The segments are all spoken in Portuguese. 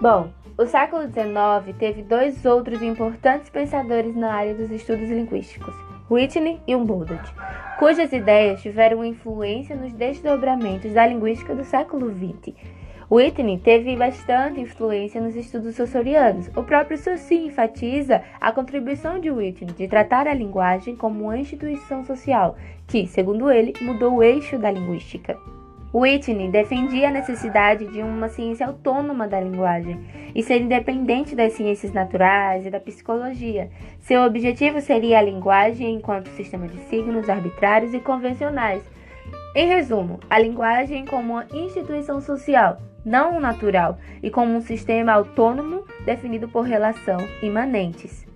Bom, o século XIX teve dois outros importantes pensadores na área dos estudos linguísticos, Whitney e Humboldt, cujas ideias tiveram influência nos desdobramentos da linguística do século XX. Whitney teve bastante influência nos estudos sensorianos. O próprio Saussure enfatiza a contribuição de Whitney de tratar a linguagem como uma instituição social, que, segundo ele, mudou o eixo da linguística. Whitney defendia a necessidade de uma ciência autônoma da linguagem e ser independente das ciências naturais e da psicologia. Seu objetivo seria a linguagem enquanto sistema de signos arbitrários e convencionais. Em resumo, a linguagem como uma instituição social, não natural, e como um sistema autônomo definido por relação imanentes.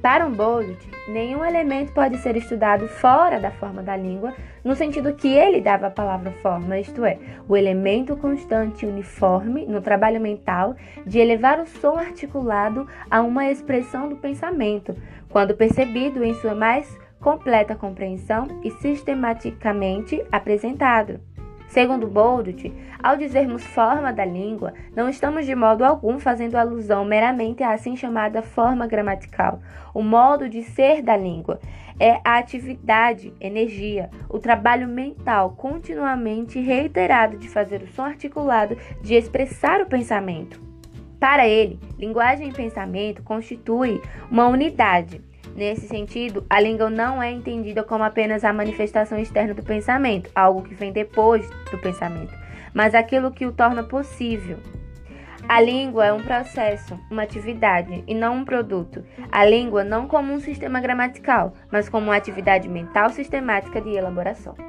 Para Humboldt, nenhum elemento pode ser estudado fora da forma da língua, no sentido que ele dava à palavra forma, isto é, o elemento constante e uniforme no trabalho mental de elevar o som articulado a uma expressão do pensamento, quando percebido em sua mais completa compreensão e sistematicamente apresentado. Segundo Boldut, ao dizermos forma da língua, não estamos de modo algum fazendo alusão meramente à assim chamada forma gramatical, o modo de ser da língua. É a atividade, energia, o trabalho mental continuamente reiterado de fazer o som articulado, de expressar o pensamento. Para ele, linguagem e pensamento constituem uma unidade Nesse sentido, a língua não é entendida como apenas a manifestação externa do pensamento, algo que vem depois do pensamento, mas aquilo que o torna possível. A língua é um processo, uma atividade e não um produto. A língua não como um sistema gramatical, mas como uma atividade mental sistemática de elaboração.